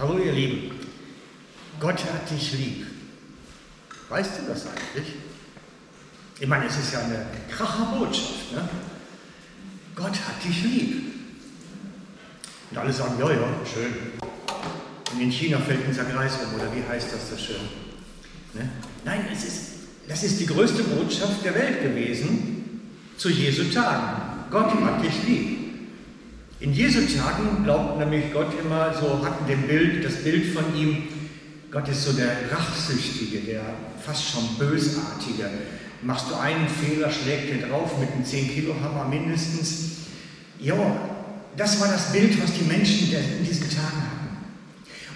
Hallo ihr Lieben, Gott hat dich lieb. Weißt du das eigentlich? Ich meine, es ist ja eine Kracherbotschaft. Ne? Gott hat dich lieb. Und alle sagen, ja, ja, schön. Und in China fällt unser Kreis um, oder wie heißt das so schön? Ne? Nein, es ist, das ist die größte Botschaft der Welt gewesen zu Jesu Tagen. Gott hat dich lieb. In Jesu Tagen glaubt nämlich Gott immer, so hatten den Bild, das Bild von ihm, Gott ist so der Rachsüchtige, der fast schon Bösartige. Machst du einen Fehler, schlägt er drauf mit einem 10-Kilo-Hammer mindestens. Ja, das war das Bild, was die Menschen in diesen Tagen hatten.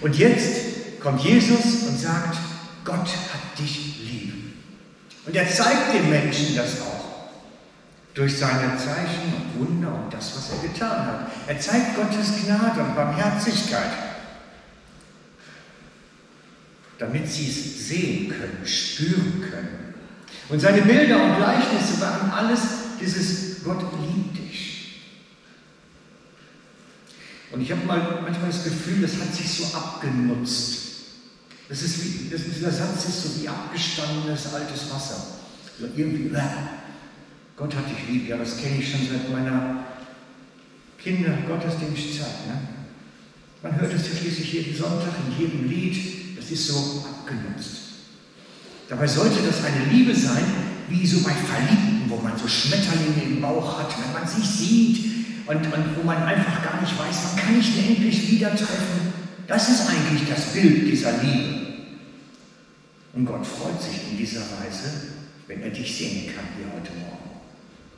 Und jetzt kommt Jesus und sagt, Gott hat dich lieb. Und er zeigt den Menschen das auch durch seine Zeichen und Wunder und das, was er getan hat. Er zeigt Gottes Gnade und Barmherzigkeit, damit sie es sehen können, spüren können. Und seine Bilder und Gleichnisse waren alles dieses Gott liebt dich. Und ich habe mal manchmal das Gefühl, das hat sich so abgenutzt. Das ist wie, das, dieser Satz ist so wie abgestandenes altes Wasser. So irgendwie, Gott hat dich lieb, ja, das kenne ich schon seit meiner Kinder-Gottesdienstzeit. Ne? Man hört es ja schließlich jeden Sonntag, in jedem Lied, das ist so abgenutzt. Dabei sollte das eine Liebe sein, wie so bei Verliebten, wo man so Schmetterlinge im Bauch hat, wenn man sich sieht und, und wo man einfach gar nicht weiß, wann kann ich denn endlich wieder treffen. Das ist eigentlich das Bild dieser Liebe. Und Gott freut sich in dieser Weise, wenn er dich sehen kann wie heute Morgen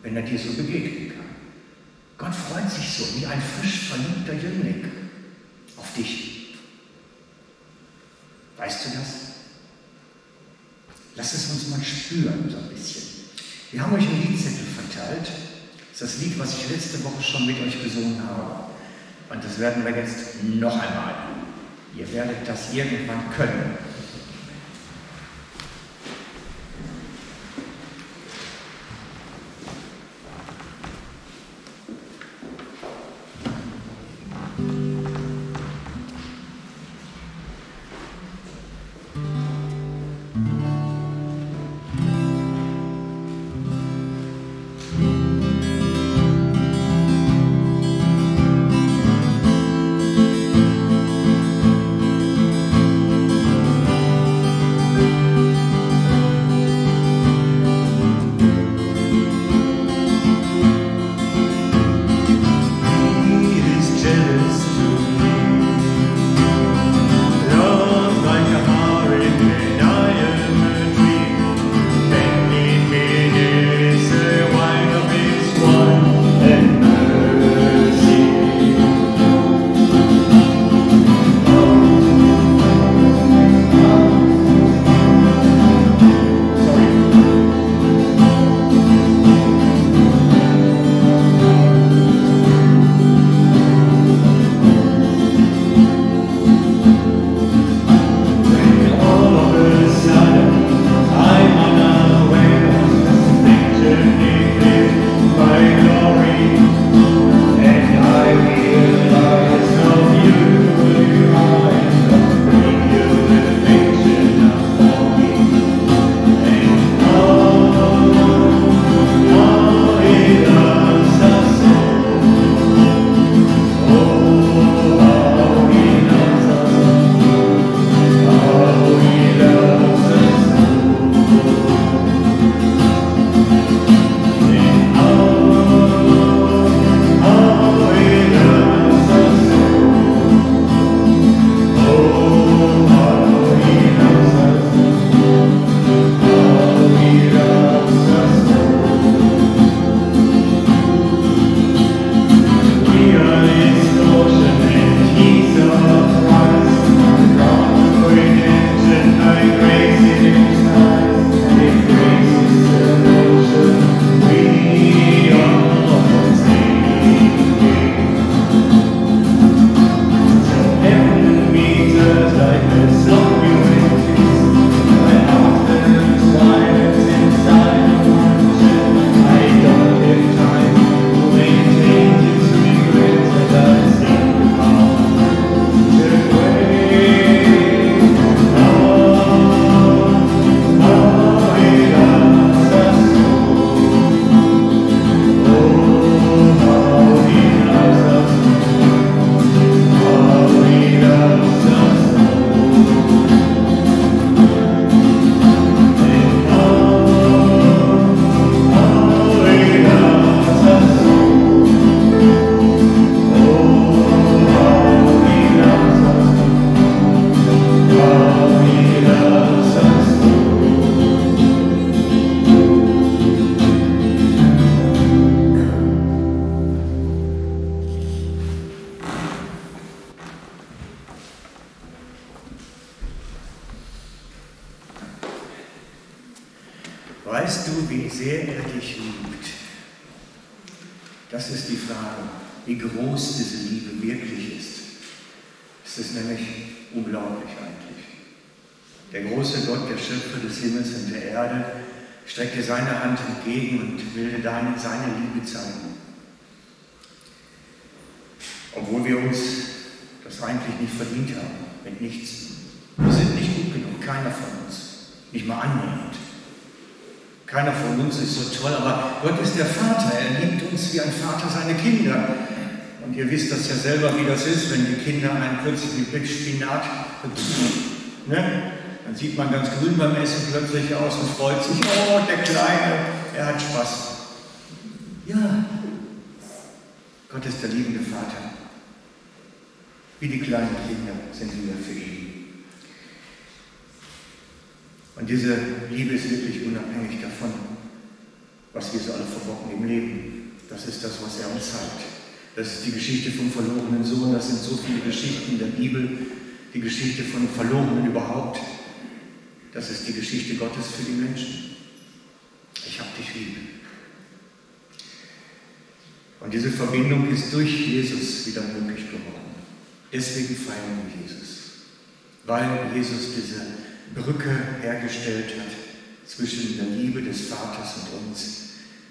wenn er dir so begegnen kann. Gott freut sich so wie ein frisch verliebter Jüngling auf dich. Weißt du das? Lass es uns mal spüren, so ein bisschen. Wir haben euch ein Liedzettel verteilt. Das ist das Lied, was ich letzte Woche schon mit euch gesungen habe. Und das werden wir jetzt noch einmal. Ihr werdet das irgendwann können. Sehr er dich liebt? Das ist die Frage, wie groß diese Liebe wirklich ist. Es ist nämlich unglaublich eigentlich. Der große Gott, der Schöpfer des Himmels und der Erde, streckt dir seine Hand entgegen und will deine, seine Liebe zeigen. Obwohl wir uns das eigentlich nicht verdient haben, mit nichts. Wir sind nicht gut genug, keiner von uns, nicht mal annähernd. Keiner von uns ist so toll, aber Gott ist der Vater. Er liebt uns wie ein Vater seine Kinder. Und ihr wisst das ja selber, wie das ist, wenn die Kinder einen plötzlich mit Spinat, ne? dann sieht man ganz grün beim Essen plötzlich aus und freut sich, oh, der Kleine, er hat Spaß. Ja, Gott ist der liebende Vater. Wie die kleinen Kinder sind wir für ihn. Und diese Liebe ist wirklich unabhängig davon, was wir so alle verbocken im Leben. Das ist das, was er uns zeigt. Das ist die Geschichte vom verlorenen Sohn. Das sind so viele Geschichten in der Bibel. Die Geschichte von Verlorenen überhaupt. Das ist die Geschichte Gottes für die Menschen. Ich habe dich lieb. Und diese Verbindung ist durch Jesus wieder möglich geworden. Deswegen feiern wir Jesus. Weil Jesus diese Brücke hergestellt hat zwischen der Liebe des Vaters und uns.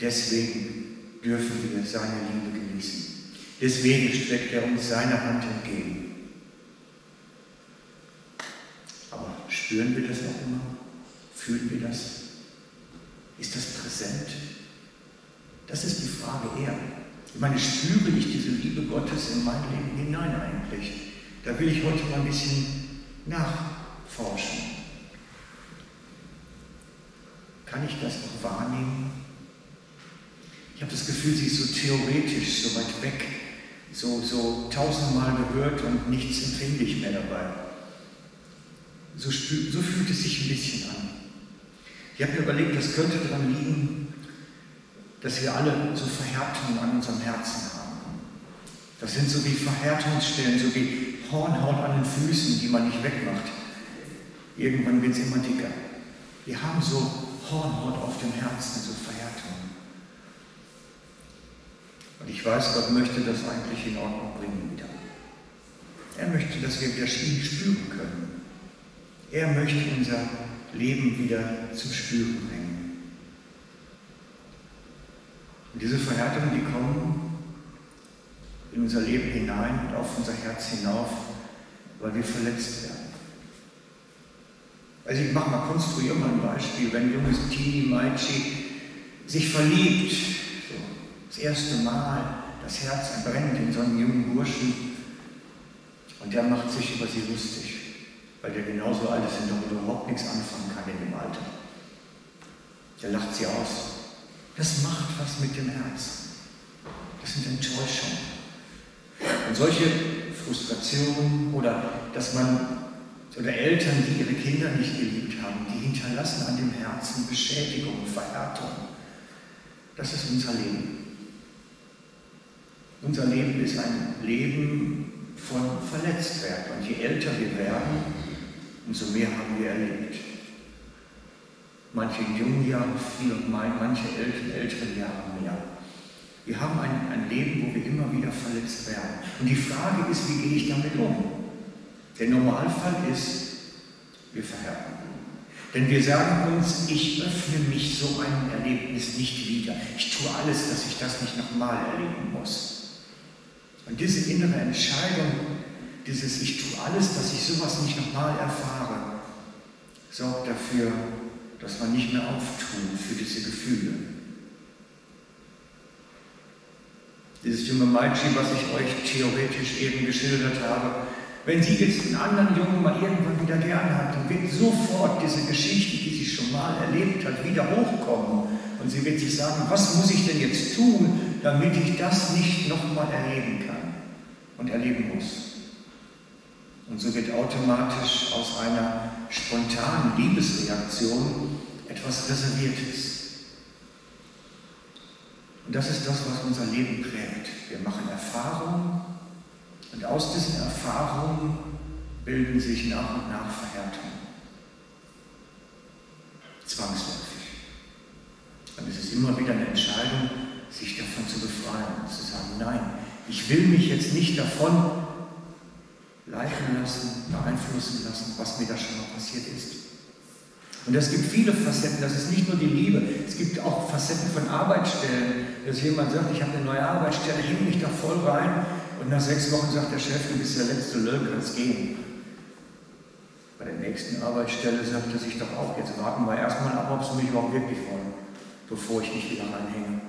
Deswegen dürfen wir seine Liebe genießen. Deswegen streckt er uns seine Hand entgegen. Aber spüren wir das auch immer? Fühlen wir das? Ist das präsent? Das ist die Frage eher. Ich meine, spüre ich diese Liebe Gottes in mein Leben hinein eigentlich? Da will ich heute mal ein bisschen nachforschen. Kann ich das noch wahrnehmen? Ich habe das Gefühl, sie ist so theoretisch, so weit weg, so, so tausendmal gehört und nichts empfinde ich mehr dabei. So, so fühlt es sich ein bisschen an. Ich habe mir überlegt, das könnte daran liegen, dass wir alle so Verhärtungen an unserem Herzen haben. Das sind so wie Verhärtungsstellen, so wie Hornhaut an den Füßen, die man nicht wegmacht. Irgendwann wird es immer dicker. Wir haben so Hornhaut auf dem Herzen, so Verhärtung. Und ich weiß, Gott möchte das eigentlich in Ordnung bringen wieder. Er möchte, dass wir wieder ihn spüren können. Er möchte unser Leben wieder zum Spüren bringen. Und diese Verhärtungen, die kommen in unser Leben hinein und auf unser Herz hinauf, weil wir verletzt werden. Also ich mache mal, konstruiere mal ein Beispiel. Wenn ein junges Teenie Meitschi sich verliebt, so das erste Mal, das Herz brennt in so einen jungen Burschen und der macht sich über sie lustig, weil der genauso alt ist und doch überhaupt nichts anfangen kann in dem Alter. Der lacht sie aus. Das macht was mit dem Herzen. Das sind Enttäuschungen. Und solche Frustrationen oder dass man oder Eltern, die ihre Kinder nicht geliebt haben, die hinterlassen an dem Herzen Beschädigung, Verhärtung. Das ist unser Leben. Unser Leben ist ein Leben von Verletztwerden. Und je älter wir werden, umso mehr haben wir erlebt. Manche in jungen Jahren viel und manche in älteren Jahren mehr. Wir haben ein, ein Leben, wo wir immer wieder verletzt werden. Und die Frage ist, wie gehe ich damit um? Der Normalfall ist, wir verhärten. Denn wir sagen uns, ich öffne mich so einem Erlebnis nicht wieder. Ich tue alles, dass ich das nicht nochmal erleben muss. Und diese innere Entscheidung, dieses Ich tue alles, dass ich sowas nicht nochmal erfahre, sorgt dafür, dass man nicht mehr auftut für diese Gefühle. Dieses junge Mädchen, was ich euch theoretisch eben geschildert habe, wenn sie jetzt einen anderen Jungen mal irgendwann wieder gern hat, dann wird sofort diese Geschichte, die sie schon mal erlebt hat, wieder hochkommen. Und sie wird sich sagen, was muss ich denn jetzt tun, damit ich das nicht nochmal erleben kann und erleben muss. Und so wird automatisch aus einer spontanen Liebesreaktion etwas Reserviertes. Und das ist das, was unser Leben prägt. Wir machen Erfahrungen und aus diesen Erfahrungen bilden sich nach und nach Verhärtungen. Zwangsläufig. Und es ist immer wieder eine Entscheidung, sich davon zu befreien und zu sagen, nein, ich will mich jetzt nicht davon leiten lassen, beeinflussen lassen, was mir da schon mal passiert ist. Und es gibt viele Facetten, das ist nicht nur die Liebe, es gibt auch Facetten von Arbeitsstellen, dass jemand sagt, ich habe eine neue Arbeitsstelle, ich hänge mich da voll rein und nach sechs Wochen sagt der Chef, du bist der letzte Löwe, kannst gehen. Bei der nächsten Arbeitsstelle sagt er sich doch auch, jetzt warten wir erstmal ab, ob sie mich überhaupt wirklich wollen, bevor ich mich wieder reinhänge.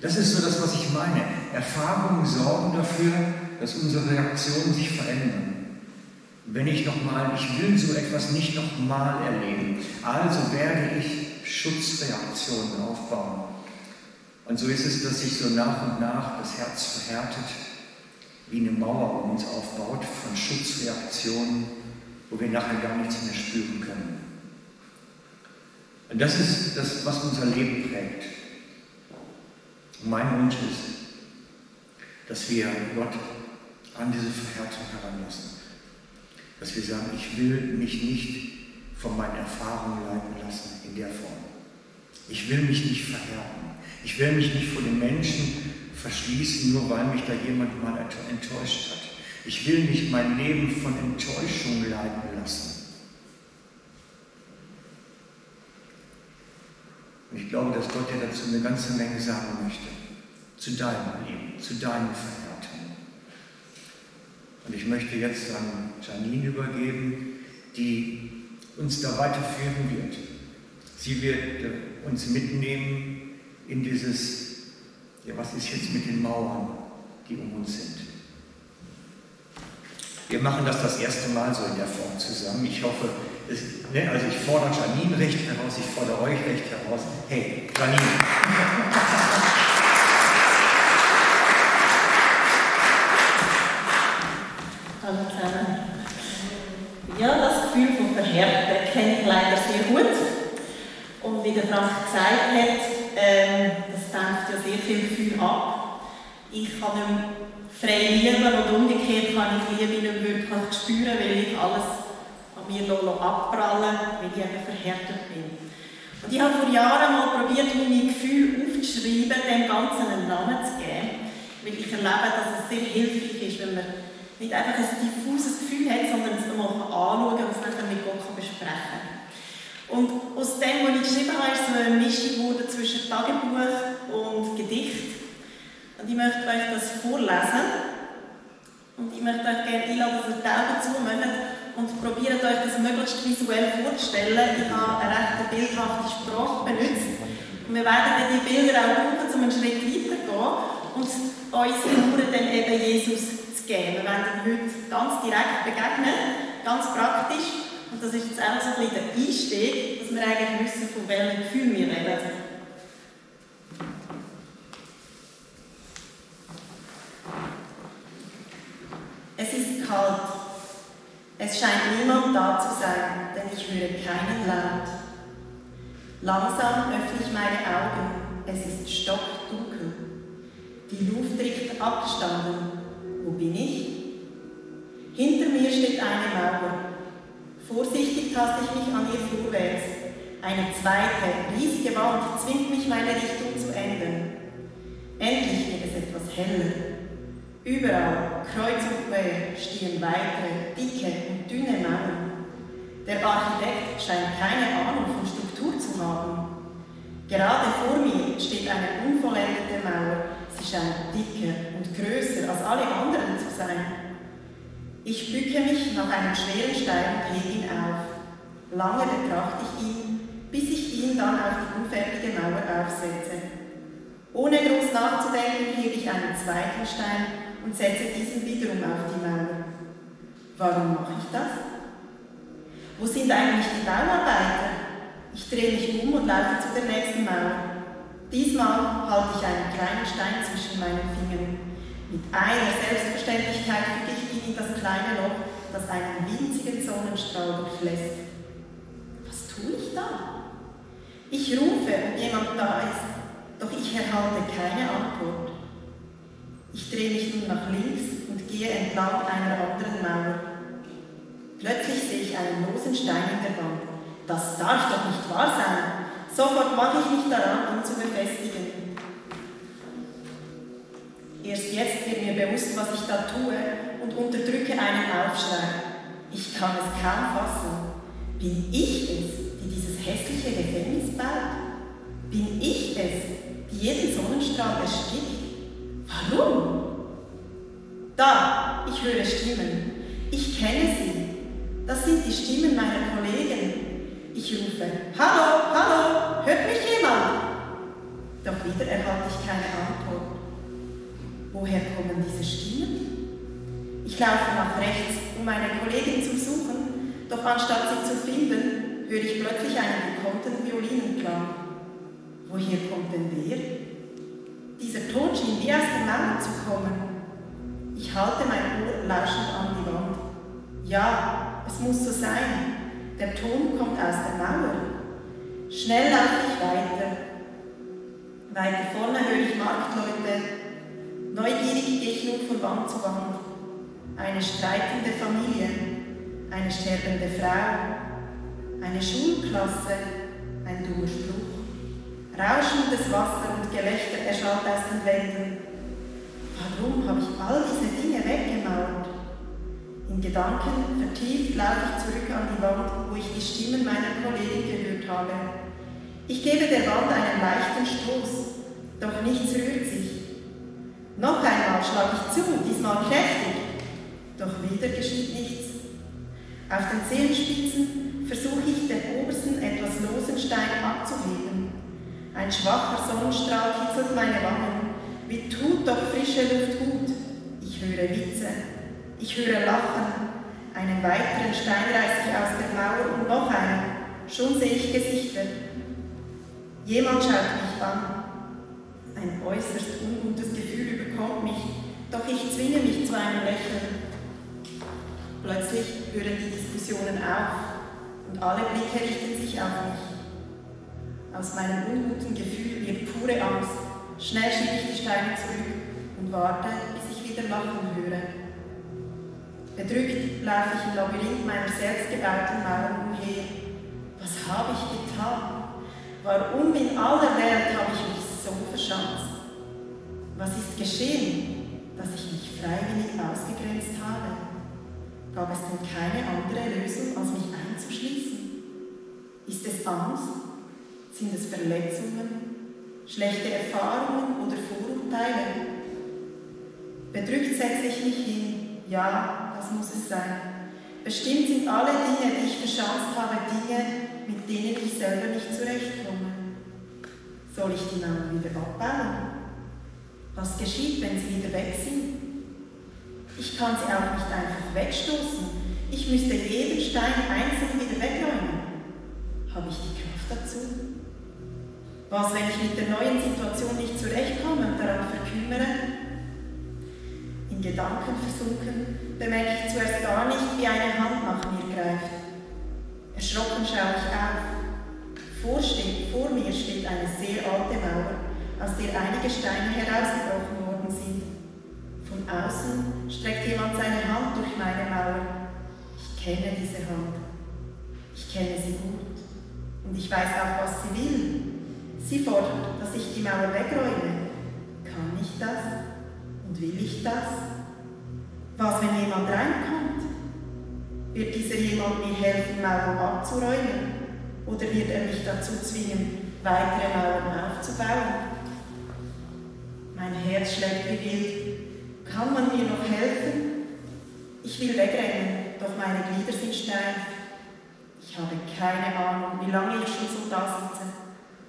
Das ist so das, was ich meine. Erfahrungen sorgen dafür, dass unsere Reaktionen sich verändern. Wenn ich nochmal, ich will so etwas nicht nochmal erleben, also werde ich Schutzreaktionen aufbauen. Und so ist es, dass sich so nach und nach das Herz verhärtet, wie eine Mauer um uns aufbaut von Schutzreaktionen, wo wir nachher gar nichts mehr spüren können. Und das ist das, was unser Leben prägt. Und mein Wunsch ist, dass wir Gott an diese Verhärtung heranlassen. Dass wir sagen, ich will mich nicht von meinen Erfahrungen leiten lassen in der Form. Ich will mich nicht verhärten. Ich will mich nicht vor den Menschen verschließen, nur weil mich da jemand mal enttäuscht hat. Ich will nicht mein Leben von Enttäuschung leiten lassen. Und ich glaube, dass Gott dir dazu eine ganze Menge sagen möchte. Zu deinem Leben, zu deinen Verhärtungen. Und ich möchte jetzt an Janine übergeben, die uns da weiterführen wird. Sie wird uns mitnehmen in dieses, ja, was ist jetzt mit den Mauern, die um uns sind. Wir machen das das erste Mal so in der Form zusammen. Ich hoffe, es, ne, also ich fordere Janine recht heraus, ich fordere euch recht heraus. Hey, Janine. Hallo zusammen. Ja, das Gefühl von Verhärten kenne ich leider sehr gut. Und wie der Frank gesagt hat, ähm, das dämpft ja sehr viel Gefühl ab. Ich kann nicht frei lieben und umgekehrt kann ich Liebe nicht wirklich spüren, weil ich alles an mir abprallen weil ich eben verhärtet bin. Und ich habe vor Jahren mal probiert, meine Gefühle aufzuschreiben, dem Ganzen einen Namen zu geben, weil ich erlebe, dass es sehr hilfreich ist, wenn man nicht einfach ein diffuses Gefühl hat, sondern es mal anschauen und es dann mit Gott besprechen kann. Und aus dem, was ich geschrieben habe, ist so eine Mischung zwischen Tagebuch und Gedicht. Und ich möchte euch das vorlesen. Und ich möchte euch gerne einladen, dass ihr die Augen zumacht und probiert euch das möglichst visuell vorzustellen. Ich habe eine recht bildhafte Sprache benutzt. Und wir werden die Bilder auch brauchen, um einen Schritt weiter zu gehen und uns Figuren dann eben Jesus zu geben. Wir werden heute ganz direkt begegnen, ganz praktisch. Und das ist jetzt auch so ein bisschen der Einstieg, dass wir eigentlich wissen, von welchem Gefühl wir reden. Es ist kalt. Es scheint niemand da zu sein, denn ich höre keinen Laut. Langsam öffne ich meine Augen. Es ist stockdunkel. Die Luft riecht abgestanden. Wo bin ich? Hinter mir steht eine Mauer. Vorsichtig taste ich mich an ihr vorwärts. Eine zweite, riesige Wand zwingt mich, meine Richtung zu ändern. Endlich wird es etwas heller. Überall, kreuz und quer, stehen weitere, dicke und dünne Mauern. Der Architekt scheint keine Ahnung von Struktur zu haben. Gerade vor mir steht eine unvollendete Mauer. Sie scheint dicker und größer als alle anderen zu sein. Ich bücke mich nach einem schweren Stein und hebe ihn auf. Lange betrachte ich ihn, bis ich ihn dann auf die unfertige Mauer aufsetze. Ohne groß nachzudenken, hebe ich einen zweiten Stein und setze diesen wiederum auf die Mauer. Warum mache ich das? Wo sind eigentlich die Bauarbeiter? Ich drehe mich um und laufe zu der nächsten Mauer. Diesmal halte ich einen kleinen Stein zwischen meinen Fingern. Mit einer Selbstverständlichkeit füge ich ihn in das kleine Loch, das einen winzigen Sonnenstrahl durchlässt. Was tue ich da? Ich rufe, ob jemand da ist, doch ich erhalte keine Antwort. Ich drehe mich nun nach links und gehe entlang einer anderen Mauer. Plötzlich sehe ich einen losen Stein in der Wand. Das darf doch nicht wahr sein. Sofort mache ich mich daran, ihn zu befestigen. Erst jetzt wird mir bewusst, was ich da tue und unterdrücke einen Aufschrei. Ich kann es kaum fassen. Bin ich es, die dieses hässliche Gefängnis baut? Bin ich es, die jeden Sonnenstrahl erstickt? Warum? Da, ich höre Stimmen. Ich kenne sie. Das sind die Stimmen meiner Kollegen. Ich rufe, Hallo, hallo, hört mich jemand? Doch wieder erhalte ich keine Antwort. Woher kommen diese Stimmen? Ich laufe nach rechts, um meine Kollegin zu suchen, doch anstatt sie zu finden, höre ich plötzlich einen gekonnten Violinenklang. Woher kommt denn der? Dieser Ton schien wie aus dem Mauer zu kommen. Ich halte mein Ohr lauschend an die Wand. Ja, es muss so sein. Der Ton kommt aus der Mauer. Schnell laufe ich weiter. Weiter vorne höre ich Marktleute Neugierig gehe ich nun von Wand zu Wand. Eine streitende Familie, eine sterbende Frau, eine Schulklasse, ein dummer Spruch. Rauschendes Wasser und Gelächter erschallt aus den Wänden. Warum habe ich all diese Dinge weggemauert? In Gedanken vertieft laufe ich zurück an die Wand, wo ich die Stimmen meiner Kollegen gehört habe. Ich gebe der Wand einen leichten Stoß, doch nichts rührt sich. Noch einmal schlage ich zu, diesmal kräftig, doch wieder geschieht nichts. Auf den Zehenspitzen versuche ich den obersten, etwas losen Stein abzuheben. Ein schwacher Sonnenstrahl kitzelt meine Wangen. Wie tut doch frische Luft gut? Ich höre Witze, ich höre Lachen. Einen weiteren Stein reiße ich aus der Mauer und noch einen. Schon sehe ich Gesichter. Jemand schaut mich an. Ein äußerst ungutes Gefühl überkommt mich, doch ich zwinge mich zu einem Lächeln. Plötzlich hören die Diskussionen auf und alle Blicke richten sich auf mich. Aus meinem unguten Gefühl wird pure Angst. Schnell schiebe ich die Steine zurück und warte, bis ich wieder lachen höre. Bedrückt laufe ich im Labyrinth meiner selbstgebauten Mauern umher. Was habe ich getan? Warum in aller Welt habe ich mich so verschanzt. Was ist geschehen, dass ich mich freiwillig ausgegrenzt habe? Gab es denn keine andere Lösung, als mich einzuschließen? Ist es Angst? Sind es Verletzungen? Schlechte Erfahrungen oder Vorurteile? Bedrückt setze ich mich hin. Ja, das muss es sein. Bestimmt sind alle Dinge, die ich verschanzt habe, Dinge, mit denen ich selber nicht zurechtkomme. Soll ich die Mauer wieder abbauen? Was geschieht, wenn sie wieder weg sind? Ich kann sie auch nicht einfach wegstoßen. Ich müsste jeden Stein einzeln wieder wegräumen. Habe ich die Kraft dazu? Was, wenn ich mit der neuen Situation nicht zurechtkomme und daran verkümmere? In Gedanken versunken bemerke ich zuerst gar nicht, wie eine Hand nach mir greift. Erschrocken schaue ich auf. Vor, steht, vor mir steht eine sehr alte Mauer, aus der einige Steine herausgebrochen worden sind. Von außen streckt jemand seine Hand durch meine Mauer. Ich kenne diese Hand. Ich kenne sie gut. Und ich weiß auch, was sie will. Sie fordert, dass ich die Mauer wegräume. Kann ich das? Und will ich das? Was, wenn jemand reinkommt? Wird dieser jemand mir helfen, Mauern abzuräumen? Oder wird er mich dazu zwingen, weitere Mauern aufzubauen? Mein Herz schlägt wie wild. Kann man mir noch helfen? Ich will wegrennen, doch meine Glieder sind steif. Ich habe keine Ahnung, wie lange ich schon so da sitze.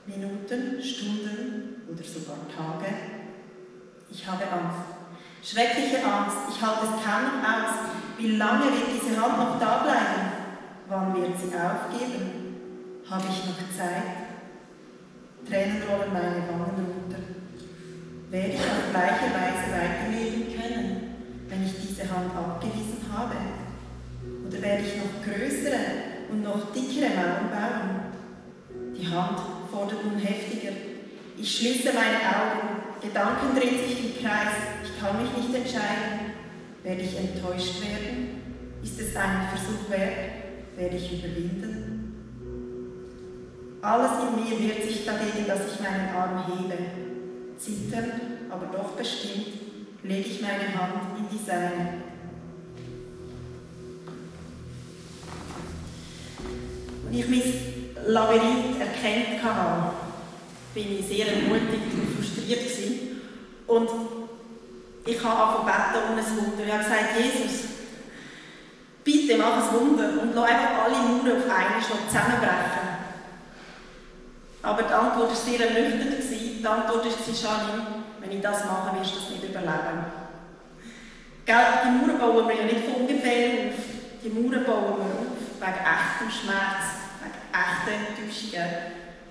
Minuten, Stunden oder sogar Tage. Ich habe Angst. Schreckliche Angst. Ich halte es kaum aus. Wie lange wird diese Hand noch da bleiben? Wann wird sie aufgeben? Habe ich noch Zeit? Tränen rollen meine Wangen runter. Werde ich auf gleiche Weise weiterleben können, wenn ich diese Hand abgewiesen habe? Oder werde ich noch größere und noch dickere Mauern bauen? Die Hand fordert nun heftiger. Ich schließe meine Augen. Gedanken drehen sich im Kreis. Ich kann mich nicht entscheiden. Werde ich enttäuscht werden? Ist es einen Versuch wert? Werde ich überwinden? Alles in mir wehrt sich dagegen, dass ich meinen Arm hebe. Zitternd, aber doch bestimmt, lege ich meine Hand in die seine. Als ich mein Labyrinth erkannt habe, bin ich sehr ermutigt und frustriert gewesen. Und ich habe angefangen um ein Wunder. Ich habe gesagt, Jesus, bitte mach ein Wunder und lass einfach alle Mauern auf einmal zusammenbrechen. Aber die Antwort war sehr ernüchternd. Die Antwort war, Janine, wenn ich das mache, wirst du das nicht überleben. Die Mauern bauen wir ja nicht von ungefähr auf. Die Mauern bauen wir auf wegen echtem Schmerz, wegen echten Enttäuschungen,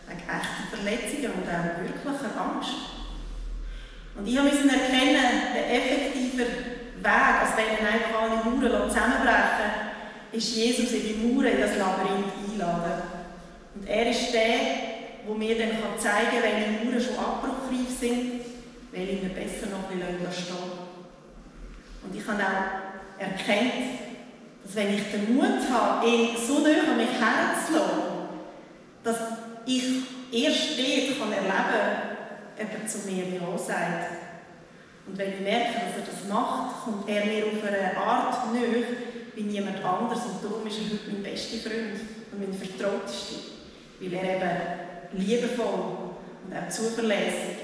wegen echten Verletzungen und auch wirklicher Angst. Und ich musste erkennen, der effektive Weg, als wenn einfach alle Mauern zusammenbrechen, ist Jesus in die Mauern, in das Labyrinth einladen. Und er ist der, wo mir dann zeigen kann, welche Mauern schon abbruchreif sind, welche wir besser noch ein stehen Und ich habe auch erkannt, dass wenn ich den Mut habe, ihn so nah an mich herzulassen, dass ich erst dort kann erleben kann, er zu mir Ja sagt. Und wenn ich merke, dass er das macht, kommt er mir auf eine Art näher wie niemand anders. Und darum ist er heute mein bester Freund und mein Vertrautester. Weil er eben liebevoll und auch zuverlässig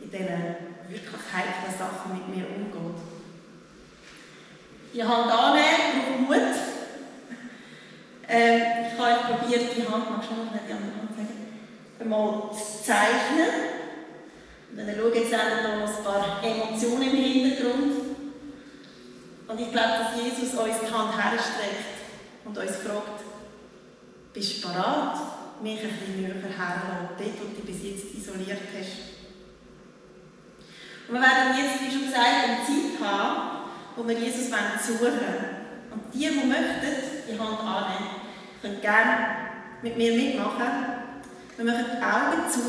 in diesen wirklich heiklen Sachen mit mir umgeht. Die Hand annehmen, braucht Mut. Ähm, ich habe probiert, die Hand, magst du noch die andere Hand sagen, mal zu zeichnen. Und dann schaue ich jetzt auch noch ein paar Emotionen im Hintergrund. Und ich glaube, dass Jesus uns die Hand herstreckt und uns fragt, bist du bereit? Mich ein bisschen näher herlassen, dort, wo du bis jetzt isoliert hast. Und wir werden jetzt, wie schon gesagt, eine Zeit haben, wo wir Jesus suchen wollen. Und die, die möchten, die Hand annehmen, können gerne mit mir mitmachen. Wir machen die Augen zu.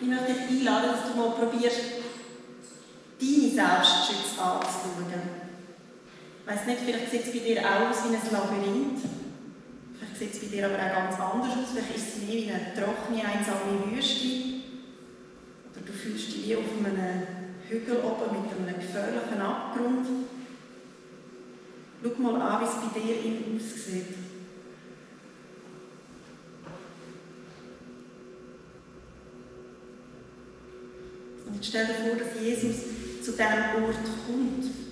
Ich möchte dich einladen, dass du mal probierst, deine Selbstschütze anzuschauen. Ich weiss nicht, vielleicht sieht es bei dir aus wie ein Labyrinth sieht es bei dir aber auch ganz anders aus. Vielleicht ist es mehr wie eine trockene, einsame Wüste. Oder du fühlst dich wie auf einem Hügel oben mit einem gefährlichen Abgrund. Schau mal an, wie es bei dir innen aussieht. Und stell dir vor, dass Jesus zu diesem Ort kommt.